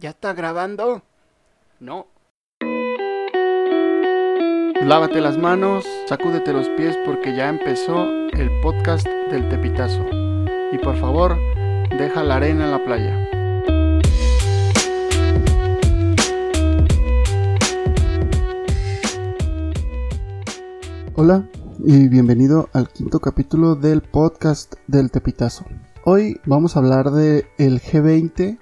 ¿Ya está grabando? No. Lávate las manos, sacúdete los pies porque ya empezó el podcast del Tepitazo. Y por favor, deja la arena en la playa. Hola y bienvenido al quinto capítulo del podcast del Tepitazo. Hoy vamos a hablar de el G20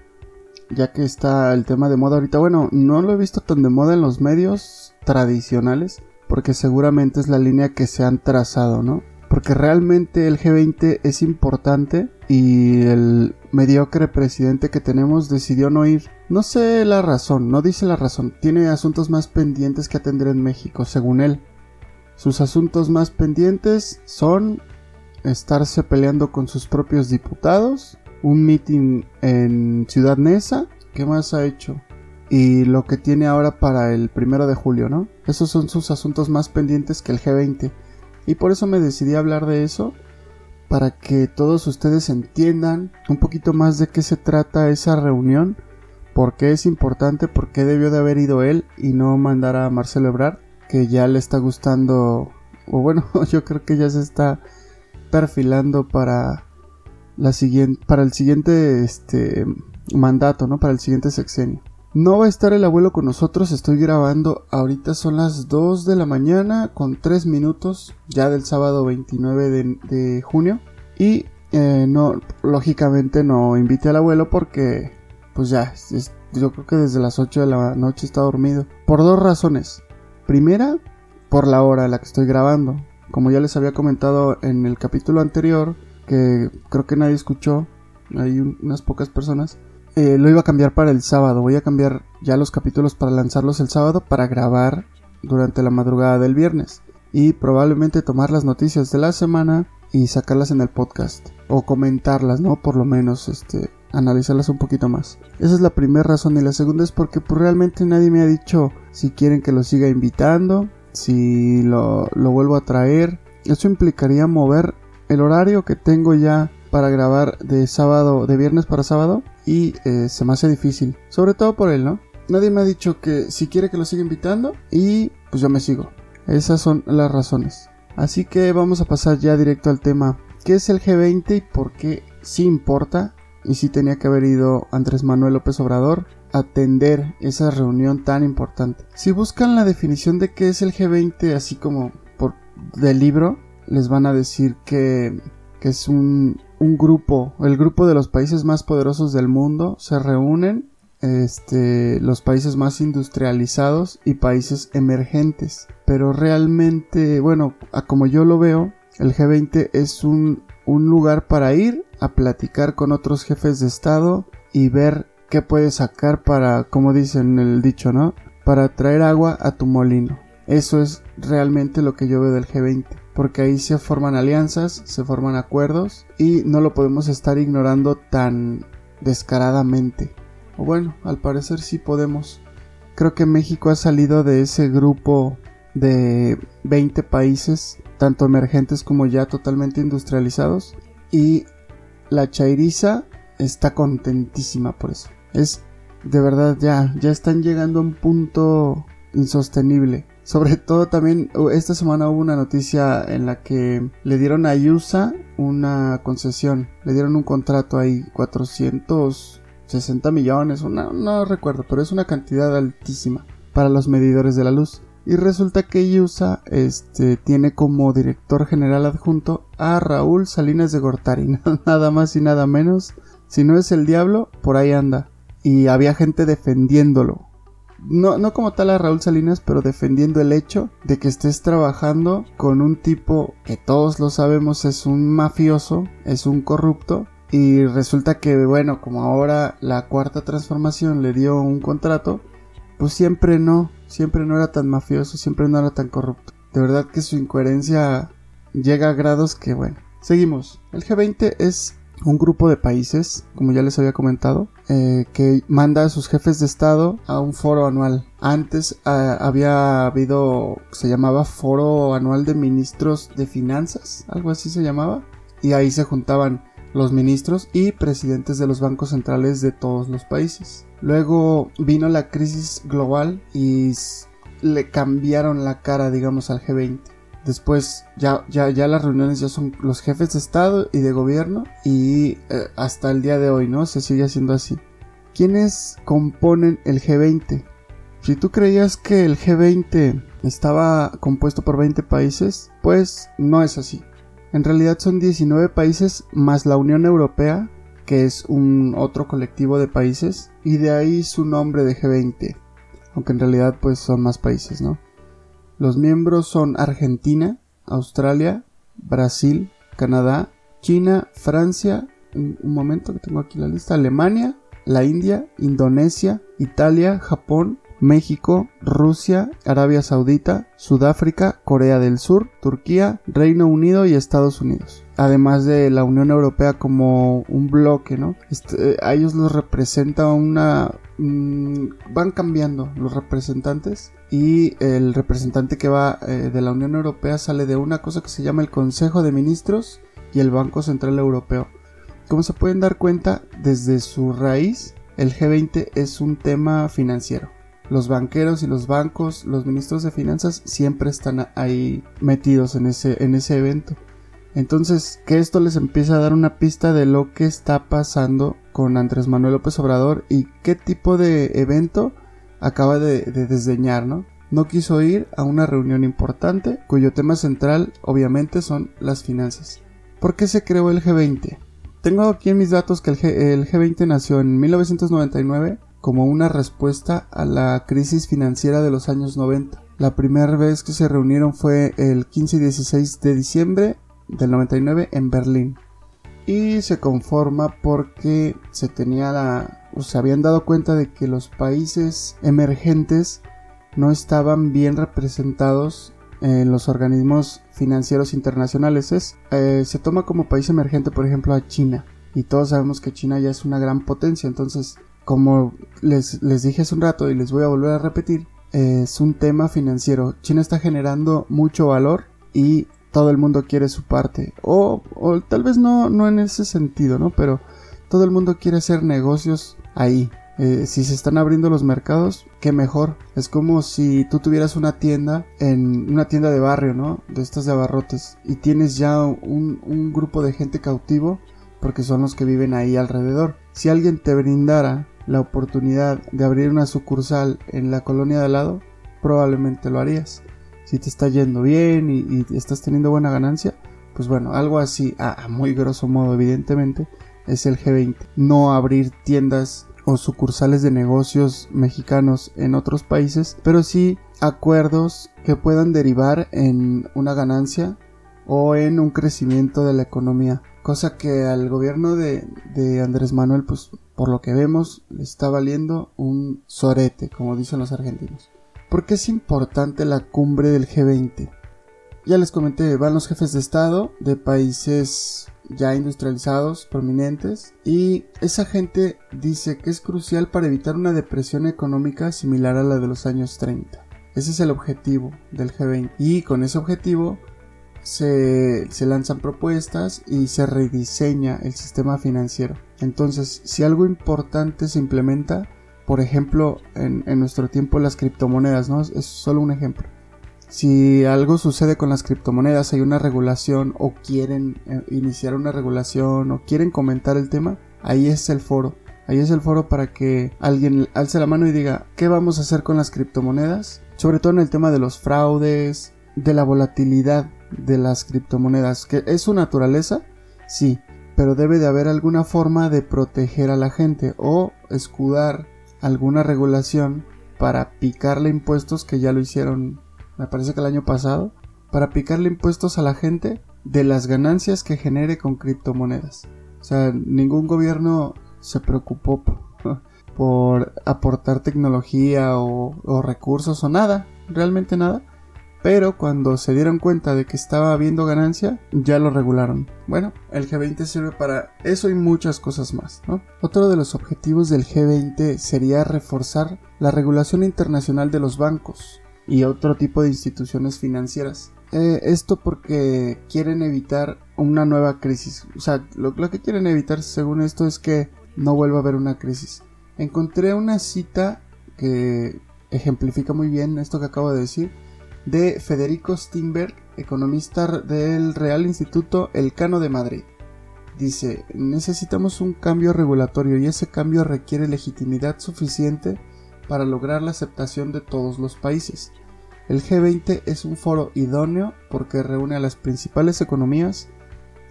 ya que está el tema de moda ahorita. Bueno, no lo he visto tan de moda en los medios tradicionales, porque seguramente es la línea que se han trazado, ¿no? Porque realmente el G20 es importante y el mediocre presidente que tenemos decidió no ir. No sé la razón, no dice la razón. Tiene asuntos más pendientes que atender en México, según él. Sus asuntos más pendientes son estarse peleando con sus propios diputados, un meeting en Ciudad Neza. ¿Qué más ha hecho? Y lo que tiene ahora para el primero de julio, ¿no? Esos son sus asuntos más pendientes que el G20. Y por eso me decidí a hablar de eso. Para que todos ustedes entiendan un poquito más de qué se trata esa reunión. Por qué es importante, por qué debió de haber ido él y no mandar a Marcelo Ebrard. Que ya le está gustando. O bueno, yo creo que ya se está perfilando para para el siguiente este, mandato, ¿no? Para el siguiente sexenio. No va a estar el abuelo con nosotros, estoy grabando, ahorita son las 2 de la mañana con 3 minutos, ya del sábado 29 de, junio. Y eh, no, lógicamente no invité al abuelo porque, pues ya, yo creo que desde las 8 de la noche está dormido. Por dos razones. Primera, por la hora a la que estoy grabando. Como ya les había comentado en el capítulo anterior, que creo que nadie escuchó, hay unas pocas personas, eh, lo iba a cambiar para el sábado. Voy a cambiar ya los capítulos para lanzarlos el sábado para grabar durante la madrugada del viernes y probablemente tomar las noticias de la semana y sacarlas en el podcast o comentarlas, ¿no? Por lo menos este analizarlas un poquito más. Esa es la primera razón y la segunda es porque pues, realmente nadie me ha dicho si quieren que lo siga invitando, si lo, lo vuelvo a traer. Eso implicaría mover el horario que tengo ya para grabar de sábado, de viernes para sábado y eh, se me hace difícil, sobre todo por él, ¿no? Nadie me ha dicho que si quiere que lo siga invitando y pues yo me sigo. Esas son las razones. Así que vamos a pasar ya directo al tema. ¿Qué es el G20 y por qué sí importa? Y si tenía que haber ido Andrés Manuel López Obrador a atender esa reunión tan importante. Si buscan la definición de qué es el G20 así como por del libro, les van a decir que, es un, grupo, el grupo de los países más poderosos del mundo, se reúnen este, los países más industrializados y países emergentes. Pero realmente, bueno, como yo lo veo, el G20 es un, un lugar para ir a platicar con otros jefes de Estado y ver qué puedes sacar para, como dicen el dicho, ¿no? Para traer agua a tu molino. Eso es realmente lo que yo veo del G20 porque ahí se forman alianzas, se forman acuerdos y no lo podemos estar ignorando tan descaradamente. O bueno, al parecer sí podemos. Creo que México ha salido de ese grupo de 20 países, tanto emergentes como ya totalmente industrializados, y la Chairiza está contentísima por eso. Es de verdad ya, ya están llegando a un punto insostenible. Sobre todo también esta semana hubo una noticia en la que le dieron a USA una concesión, le dieron un contrato ahí, 460 millones, una, no recuerdo, pero es una cantidad altísima para los medidores de la luz. Y resulta que USA este, tiene como director general adjunto a Raúl Salinas de Gortari, nada más y nada menos. Si no es el diablo, por ahí anda. Y había gente defendiéndolo no, no como tal a Raúl Salinas, pero defendiendo el hecho de que estés trabajando con un tipo que todos lo sabemos es un mafioso, es un corrupto, y resulta que, bueno, como ahora la cuarta transformación le dio un contrato, pues siempre no, siempre no era tan mafioso, siempre no era tan corrupto. De verdad que su incoherencia llega a grados que, bueno. Seguimos. El G20 es un grupo de países, como ya les había comentado, eh, que manda a sus jefes de Estado a un foro anual. Antes ah, había habido, se llamaba Foro Anual de Ministros de Finanzas, algo así se llamaba, y ahí se juntaban los ministros y presidentes de los bancos centrales de todos los países. Luego vino la crisis global y le cambiaron la cara, digamos, al G20. Después ya, ya, ya las reuniones ya son los jefes de Estado y de gobierno y eh, hasta el día de hoy, ¿no? Se sigue haciendo así. ¿Quiénes componen el G20? Si tú creías que el G20 estaba compuesto por 20 países, pues no es así. En realidad son 19 países más la Unión Europea, que es un otro colectivo de países, y de ahí su nombre de G20, aunque en realidad pues son más países, ¿no? Los miembros son Argentina, Australia, Brasil, Canadá, China, Francia, un, momento que tengo aquí la lista, Alemania, la India, Indonesia, Italia, Japón, México, Rusia, Arabia Saudita, Sudáfrica, Corea del Sur, Turquía, Reino Unido y Estados Unidos. Además de la Unión Europea como un bloque, ¿no? Este, a ellos los representa una... Mm, van cambiando los representantes y el representante que va eh, de la Unión Europea sale de una cosa que se llama el Consejo de Ministros y el Banco Central Europeo. Como se pueden dar cuenta, desde su raíz, el G20 es un tema financiero los banqueros y los bancos, los ministros de finanzas siempre están ahí metidos en ese, en ese evento. Entonces, que esto les empieza a dar una pista de lo que está pasando con Andrés Manuel López Obrador y qué tipo de evento acaba de, de desdeñar, ¿no? No quiso ir a una reunión importante cuyo tema central obviamente son las finanzas. ¿Por qué se creó el G20? Tengo aquí en mis datos que el G20 nació en 1999 como una respuesta a la crisis financiera de los años 90. La primera vez que se reunieron fue el 15 y 16 de diciembre del 99 en Berlín. Y se conforma porque se tenía la o se habían dado cuenta de que los países emergentes no estaban bien representados en los organismos financieros internacionales. Es, eh, se toma como país emergente, por ejemplo, a China. Y todos sabemos que China ya es una gran potencia. Entonces, como les, dije hace un rato y les voy a volver a repetir, es un tema financiero. China está generando mucho valor y todo el mundo quiere su parte. O, tal vez no, no en ese sentido, ¿no? Pero todo el mundo quiere hacer negocios ahí. Eh, si se están abriendo los mercados, qué mejor. Es como si tú tuvieras una tienda en una tienda de barrio, ¿no? De estas de abarrotes. Y tienes ya un, un grupo de gente cautivo porque son los que viven ahí alrededor. Si alguien te brindara la oportunidad de abrir una sucursal en la colonia de al lado, probablemente lo harías. Si te está yendo bien y, estás teniendo buena ganancia, pues bueno, algo así, a, muy grosso modo, evidentemente, es el G20. No abrir tiendas o sucursales de negocios mexicanos en otros países, pero sí acuerdos que puedan derivar en una ganancia o en un crecimiento de la economía. Cosa que al gobierno de, de Andrés Manuel, pues por lo que vemos, le está valiendo un sorete, como dicen los argentinos. ¿Por qué es importante la cumbre del G20? Ya les comenté, van los jefes de Estado de países ya industrializados, prominentes, y esa gente dice que es crucial para evitar una depresión económica similar a la de los años 30. Ese es el objetivo del G20. Y con ese objetivo se, lanzan propuestas y se rediseña el sistema financiero. Entonces, si algo importante se implementa, por ejemplo, en, nuestro tiempo las criptomonedas, ¿no? Es solo un ejemplo. Si algo sucede con las criptomonedas, hay una regulación o quieren eh, iniciar una regulación o quieren comentar el tema, ahí es el foro. Ahí es el foro para que alguien alce la mano y diga, ¿qué vamos a hacer con las criptomonedas? Sobre todo en el tema de los fraudes, de la volatilidad de las criptomonedas, que es su naturaleza, sí, pero debe de haber alguna forma de proteger a la gente o escudar alguna regulación para picarle impuestos que ya lo hicieron, me parece que el año pasado, para picarle impuestos a la gente de las ganancias que genere con criptomonedas. O sea, ningún gobierno se preocupó por aportar tecnología o, o recursos o nada, realmente nada pero cuando se dieron cuenta de que estaba habiendo ganancia, ya lo regularon. Bueno, el G20 sirve para eso y muchas cosas más. Otro de los objetivos del G20 sería reforzar la regulación internacional de los bancos y otro tipo de instituciones financieras. Eh, esto porque quieren evitar una nueva crisis. O sea, lo, lo que quieren evitar según esto es que no vuelva a haber una crisis. Encontré una cita que ejemplifica muy bien esto que acabo de decir de Federico Steinberg, economista del Real Instituto Elcano de Madrid. Dice, necesitamos un cambio regulatorio y ese cambio requiere legitimidad suficiente para lograr la aceptación de todos los países. El G20 es un foro idóneo porque reúne a las principales economías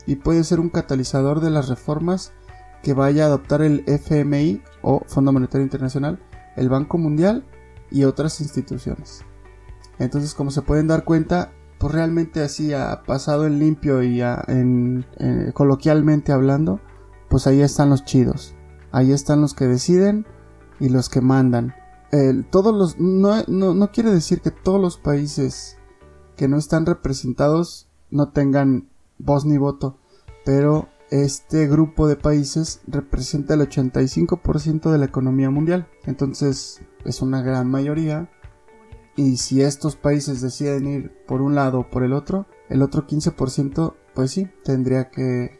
y puede ser un catalizador de las reformas que vaya a adoptar el FMI o Fondo Monetario Internacional, el Banco Mundial y otras instituciones. Entonces, como se pueden dar cuenta, pues realmente así ha pasado en limpio y en, coloquialmente hablando, pues ahí están los chidos. Ahí están los que deciden y los que mandan. todos los no, no quiere decir que todos los países que no están representados no tengan voz ni voto, pero este grupo de países representa el 85% de la economía mundial. Entonces es una gran mayoría y si estos países deciden ir por un lado o por el otro, el otro 15% pues sí, tendría que,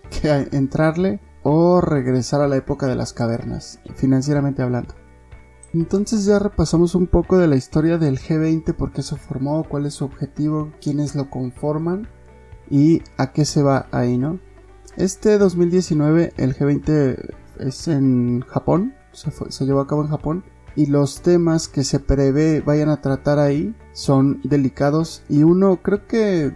entrarle o regresar a la época de las cavernas, financieramente hablando. Entonces ya repasamos un poco de la historia del G20, por qué se formó, cuál es su objetivo, quiénes lo conforman y a qué se va ahí, ¿no? Este 2019 el G20 es en Japón, se, llevó a cabo en Japón y los temas que se prevé vayan a tratar ahí son delicados y uno creo que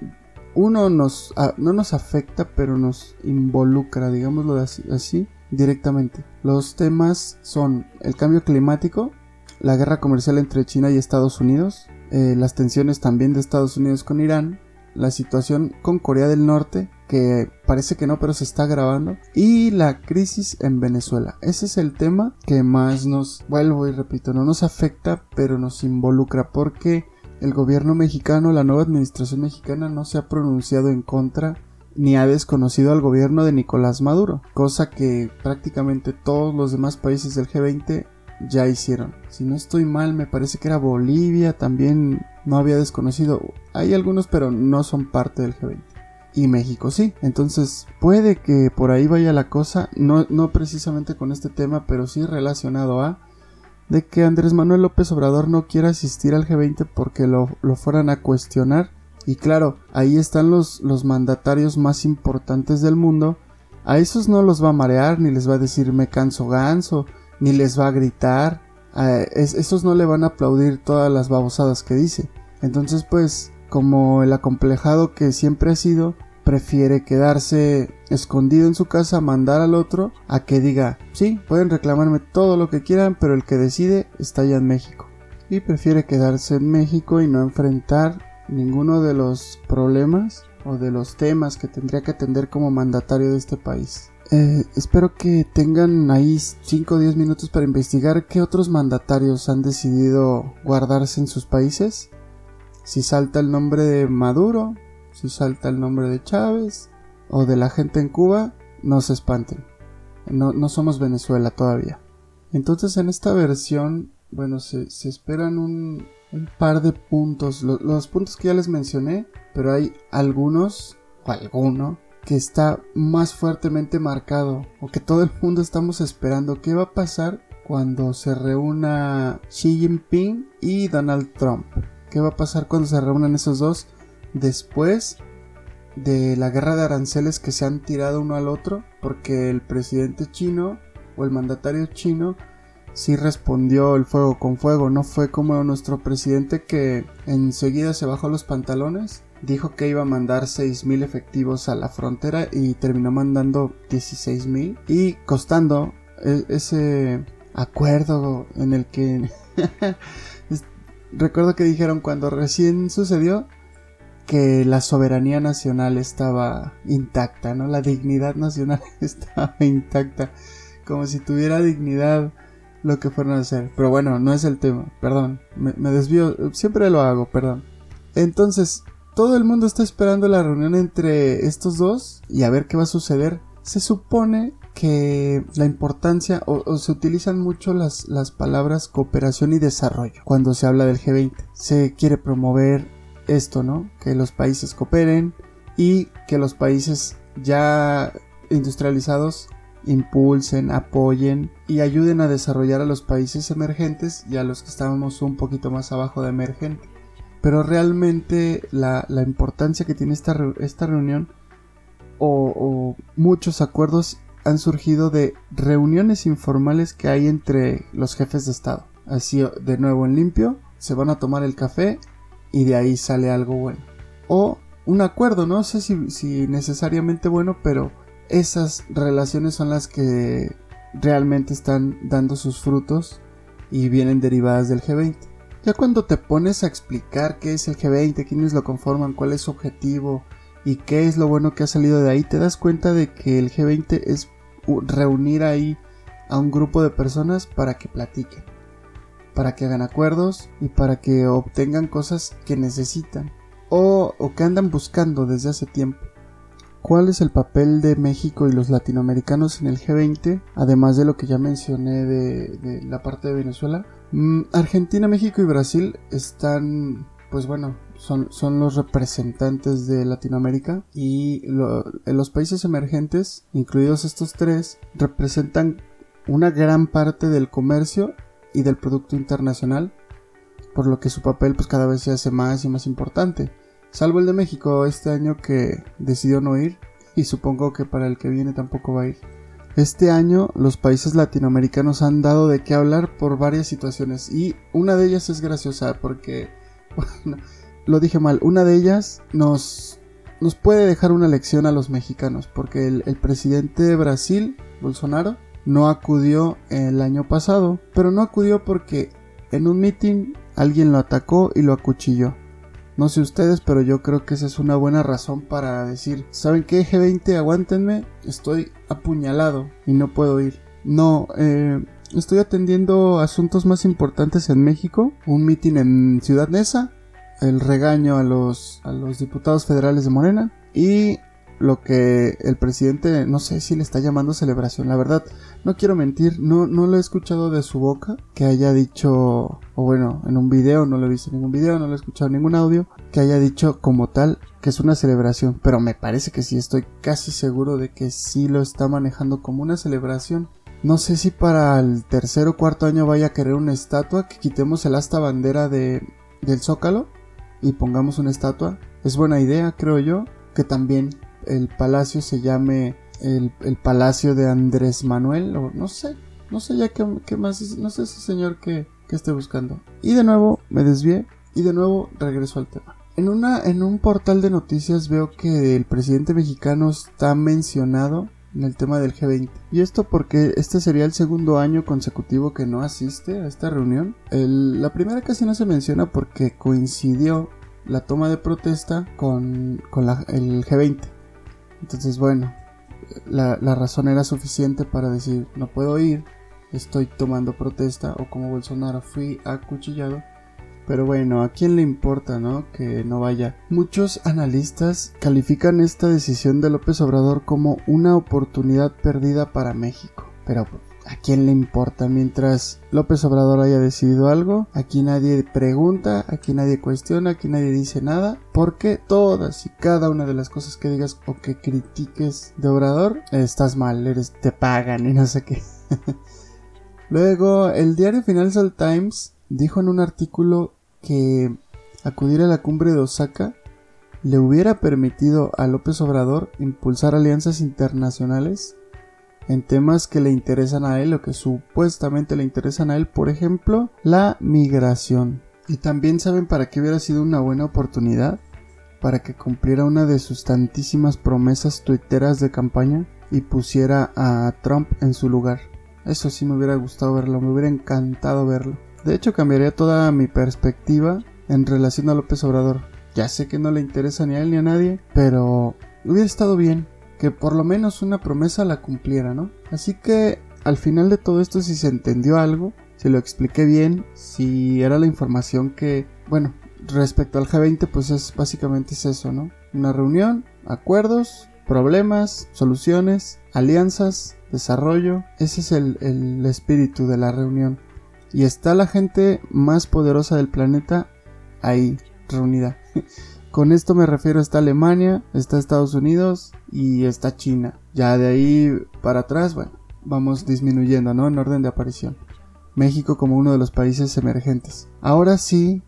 uno nos no nos afecta pero nos involucra digámoslo así, directamente. Los temas son el cambio climático la guerra comercial entre China y Estados Unidos eh, las tensiones también de Estados Unidos con Irán la situación con Corea del Norte que parece que no, pero se está grabando. Y la crisis en Venezuela. Ese es el tema que más nos, vuelvo y repito, no nos afecta, pero nos involucra porque el gobierno mexicano, la nueva administración mexicana no se ha pronunciado en contra ni ha desconocido al gobierno de Nicolás Maduro, cosa que prácticamente todos los demás países del G20 ya hicieron. Si no estoy mal, me parece que era Bolivia, también no había desconocido. Hay algunos, pero no son parte del G20 y México sí. Entonces puede que por ahí vaya la cosa, no, no precisamente con este tema, pero sí relacionado a de que Andrés Manuel López Obrador no quiera asistir al G20 porque lo, lo fueran a cuestionar. Y claro, ahí están los, los mandatarios más importantes del mundo. A esos no los va a marear, ni les va a decir me canso ganso, ni les va a gritar. Esos no le van a aplaudir todas las babosadas que dice. Entonces pues como el acomplejado que siempre ha sido, prefiere quedarse escondido en su casa, mandar al otro a que diga, sí, pueden reclamarme todo lo que quieran, pero el que decide está allá en México. Y prefiere quedarse en México y no enfrentar ninguno de los problemas o de los temas que tendría que atender como mandatario de este país. Eh, espero que tengan ahí 5 o 10 minutos para investigar qué otros mandatarios han decidido guardarse en sus países si salta el nombre de Maduro, si salta el nombre de Chávez o de la gente en Cuba, no se espanten. No, somos Venezuela todavía. Entonces en esta versión, bueno, se, esperan un, par de puntos. los puntos que ya les mencioné, pero hay algunos, o alguno, que está más fuertemente marcado, o que todo el mundo estamos esperando. ¿Qué va a pasar cuando se reúna Xi Jinping y Donald Trump? Qué va a pasar cuando se reúnan esos dos después de la guerra de aranceles que se han tirado uno al otro, porque el presidente chino o el mandatario chino sí respondió el fuego con fuego, no fue como nuestro presidente que enseguida se bajó los pantalones, dijo que iba a mandar 6.000 efectivos a la frontera y terminó mandando 16.000 y costando e-, ese acuerdo en el que recuerdo que dijeron cuando recién sucedió que la soberanía nacional estaba intacta, ¿no? La dignidad nacional estaba intacta, como si tuviera dignidad lo que fueron a hacer. Pero bueno, no es el tema, perdón, me, desvío, siempre lo hago, perdón. Entonces, todo el mundo está esperando la reunión entre estos dos y a ver qué va a suceder. Se supone que la importancia o, se utilizan mucho las, las palabras cooperación y desarrollo cuando se habla del G20. Se quiere promover esto, ¿no? Que los países cooperen y que los países ya industrializados impulsen, apoyen y ayuden a desarrollar a los países emergentes y a los que estábamos un poquito más abajo de emergente. Pero realmente la, importancia que tiene esta, esta reunión o, o, muchos acuerdos han surgido de reuniones informales que hay entre los jefes de Estado. Así de nuevo en limpio, se van a tomar el café y de ahí sale algo bueno. O un acuerdo, no sé si, necesariamente bueno, pero esas relaciones son las que realmente están dando sus frutos y vienen derivadas del G20. Ya cuando te pones a explicar qué es el G20, quiénes lo conforman, cuál es su objetivo y qué es lo bueno que ha salido de ahí, te das cuenta de que el G20 es reunir ahí a un grupo de personas para que platiquen, para que hagan acuerdos y para que obtengan cosas que necesitan o, que andan buscando desde hace tiempo. ¿Cuál es el papel de México y los latinoamericanos en el G20? Además de lo que ya mencioné de, la parte de Venezuela. Mm, Argentina, México y Brasil están, pues bueno, son, son los representantes de Latinoamérica y los países emergentes, incluidos estos tres, representan una gran parte del comercio y del Producto Internacional, por lo que su papel pues cada vez se hace más y más importante. Salvo el de México este año que decidió no ir y supongo que para el que viene tampoco va a ir. Este año los países latinoamericanos han dado de qué hablar por varias situaciones y una de ellas es graciosa porque, lo dije mal, una de ellas nos, nos puede dejar una lección a los mexicanos porque el, presidente de Brasil, Bolsonaro, no acudió el año pasado, pero no acudió porque en un meeting alguien lo atacó y lo acuchilló. No sé ustedes, pero yo creo que esa es una buena razón para decir, ¿saben qué? G20, aguántenme, estoy apuñalado y no puedo ir. No, eh, estoy atendiendo asuntos más importantes en México, un mitin en Ciudad Neza, el regaño a los, a los diputados federales de Morena y lo que el presidente, no sé si le está llamando celebración, la verdad, no quiero mentir, no, no lo he escuchado de su boca que haya dicho, o bueno, en un video, no lo he visto en ningún video, no lo he escuchado en ningún audio, que haya dicho como tal que es una celebración, pero me parece que sí, estoy casi seguro de que sí lo está manejando como una celebración. No sé si para el tercer o cuarto año vaya a querer una estatua, que quitemos el asta bandera de, del zócalo y pongamos una estatua. Es buena idea, creo yo, que también el palacio se llame el, palacio de Andrés Manuel, o no sé, no sé ya qué, más, no sé ese señor que, que esté buscando. Y de nuevo me desvié y de nuevo regreso al tema. En, una, en un portal de noticias veo que el presidente mexicano está mencionado en el tema del G20. Y esto porque este sería el segundo año consecutivo que no asiste a esta reunión. la primera casi no se menciona porque coincidió la toma de protesta con, el G20. Entonces, bueno, la, razón era suficiente para decir, no puedo ir, estoy tomando protesta, o como Bolsonaro fui acuchillado. Pero bueno, ¿a quién le importa, no? Que no vaya. Muchos analistas califican esta decisión de López Obrador como una oportunidad perdida para México. Pero ¿A quién le importa? Mientras López Obrador haya decidido algo, aquí nadie pregunta, aquí nadie cuestiona, aquí nadie dice nada, porque todas y cada una de las cosas que digas o que critiques de Obrador, estás mal, eres, te pagan y no sé qué. Luego, el diario Financial Times dijo en un artículo que acudir a la cumbre de Osaka le hubiera permitido a López Obrador impulsar alianzas internacionales en temas que le interesan a él o que supuestamente le interesan a él, por ejemplo, la migración. Y también saben para qué hubiera sido una buena oportunidad para que cumpliera una de sus tantísimas promesas tuiteras de campaña y pusiera a Trump en su lugar. Eso sí me hubiera gustado verlo, me hubiera encantado verlo. De hecho, cambiaría toda mi perspectiva en relación a López Obrador. Ya sé que no le interesa ni a él ni a nadie, pero hubiera estado bien que por lo menos una promesa la cumpliera, ¿no? Así que al final de todo esto si se entendió algo, si lo expliqué bien, si era la información que, bueno, respecto al G20 pues es básicamente es eso, ¿no? Una reunión, acuerdos, problemas, soluciones, alianzas, desarrollo, ese es el, el espíritu de la reunión. Y está la gente más poderosa del planeta ahí reunida. Con esto me refiero está Alemania, está Estados Unidos y está China. Ya de ahí para atrás, bueno, vamos disminuyendo, ¿no? En orden de aparición. México como uno de los países emergentes. Ahora sí,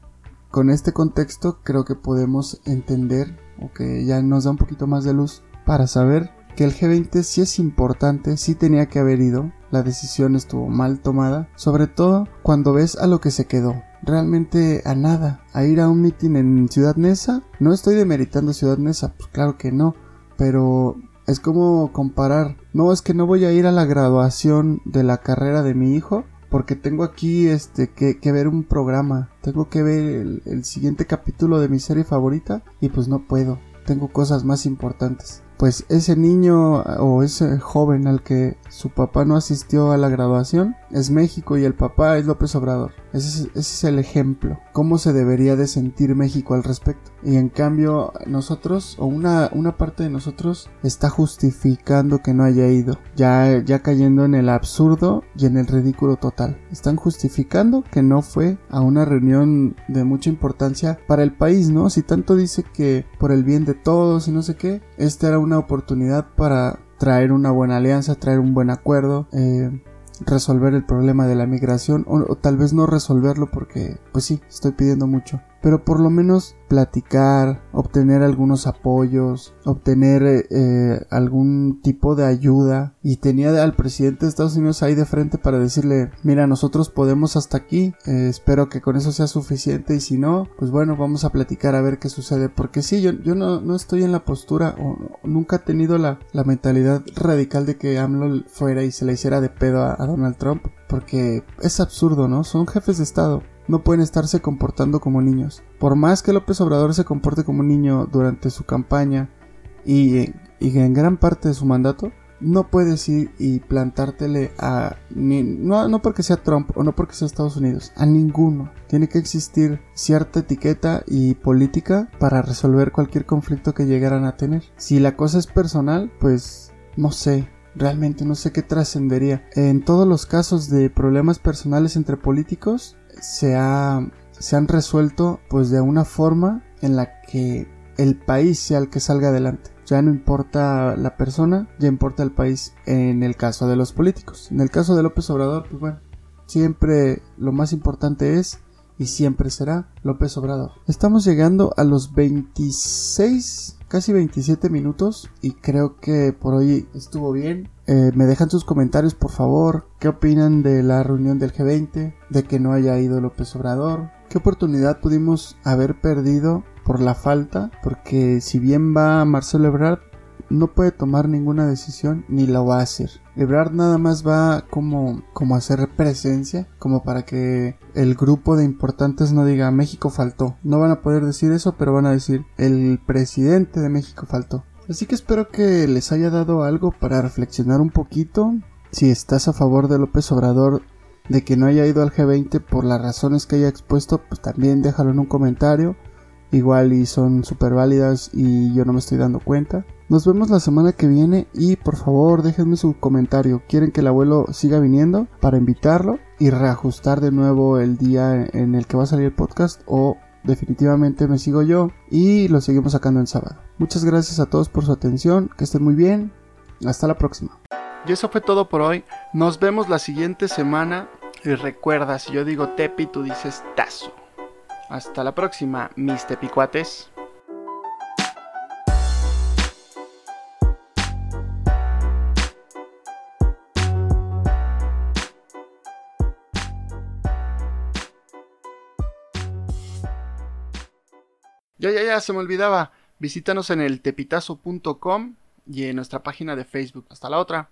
con este contexto creo que podemos entender o que ya nos da un poquito más de luz para saber que el G20 sí es importante, sí tenía que haber ido, la decisión estuvo mal tomada, sobre todo cuando ves a lo que se quedó. Realmente a nada, a ir a un meeting en Ciudad Neza, no estoy demeritando Ciudad Neza, pues claro que no, pero es como comparar, no es que no voy a ir a la graduación de la carrera de mi hijo, porque tengo aquí este que, ver un programa, tengo que ver el siguiente capítulo de mi serie favorita y pues no puedo, tengo cosas más importantes pues ese niño o ese joven al que su papá no asistió a la graduación es México y el papá es López Obrador. Ese es, el ejemplo. ¿Cómo se debería de sentir México al respecto? Y en cambio nosotros, o una, una parte de nosotros, está justificando que no haya ido. Ya, ya cayendo en el absurdo y en el ridículo total. Están justificando que no fue a una reunión de mucha importancia para el país, ¿no? Si tanto dice que por el bien de todos y no sé qué, esta era una oportunidad para traer una buena alianza, traer un buen acuerdo, eh, resolver el problema de la migración o, tal vez no resolverlo porque pues sí, estoy pidiendo mucho pero por lo menos platicar, obtener algunos apoyos, obtener eh, eh, algún tipo de ayuda. Y tenía al presidente de Estados Unidos ahí de frente para decirle, mira, nosotros podemos hasta aquí, eh, espero que con eso sea suficiente y si no, pues bueno, vamos a platicar a ver qué sucede. Porque sí, yo, yo no, no estoy en la postura o nunca he tenido la, la mentalidad radical de que AMLO fuera y se le hiciera de pedo a Donald Trump. Porque es absurdo, ¿no? Son jefes de Estado no pueden estarse comportando como niños. Por más que López Obrador se comporte como un niño durante su campaña y, en gran parte de su mandato, no puedes ir y plantártele a... no, no porque sea Trump o no porque sea Estados Unidos, a ninguno. Tiene que existir cierta etiqueta y política para resolver cualquier conflicto que llegaran a tener. Si la cosa es personal, pues no sé, realmente no sé qué trascendería. En todos los casos de problemas personales entre políticos, se, se han resuelto pues de una forma en la que el país sea el que salga adelante. Ya no importa la persona, ya importa el país en el caso de los políticos. En el caso de López Obrador, pues bueno, siempre lo más importante es y siempre será López Obrador. Estamos llegando a los 26, casi 27 minutos y creo que por hoy estuvo bien. Eh, me dejan sus comentarios por favor. ¿Qué opinan de la reunión del G20? De que no haya ido López Obrador. ¿Qué oportunidad pudimos haber perdido por la falta? Porque si bien va Marcelo Ebrard, no puede tomar ninguna decisión ni la va a hacer. Ebrard nada más va como, como hacer presencia, como para que el grupo de importantes no diga México faltó. No van a poder decir eso, pero van a decir el presidente de México faltó. Así que espero que les haya dado algo para reflexionar un poquito. Si estás a favor de López Obrador de que no haya ido al G20 por las razones que haya expuesto, pues también déjalo en un comentario. Igual y son súper válidas y yo no me estoy dando cuenta. Nos vemos la semana que viene y por favor déjenme su comentario. ¿Quieren que el abuelo siga viniendo para invitarlo y reajustar de nuevo el día en el que va a salir el podcast o definitivamente me sigo yo y lo seguimos sacando el sábado. Muchas gracias a todos por su atención, que estén muy bien, hasta la próxima. Y eso fue todo por hoy, nos vemos la siguiente semana y recuerda, si yo digo tepi, tú dices tazo. Hasta la próxima, mis tepicuates. Ya, ya, ya, se me olvidaba. Visítanos en el tepitazo.com y en nuestra página de Facebook. Hasta la otra.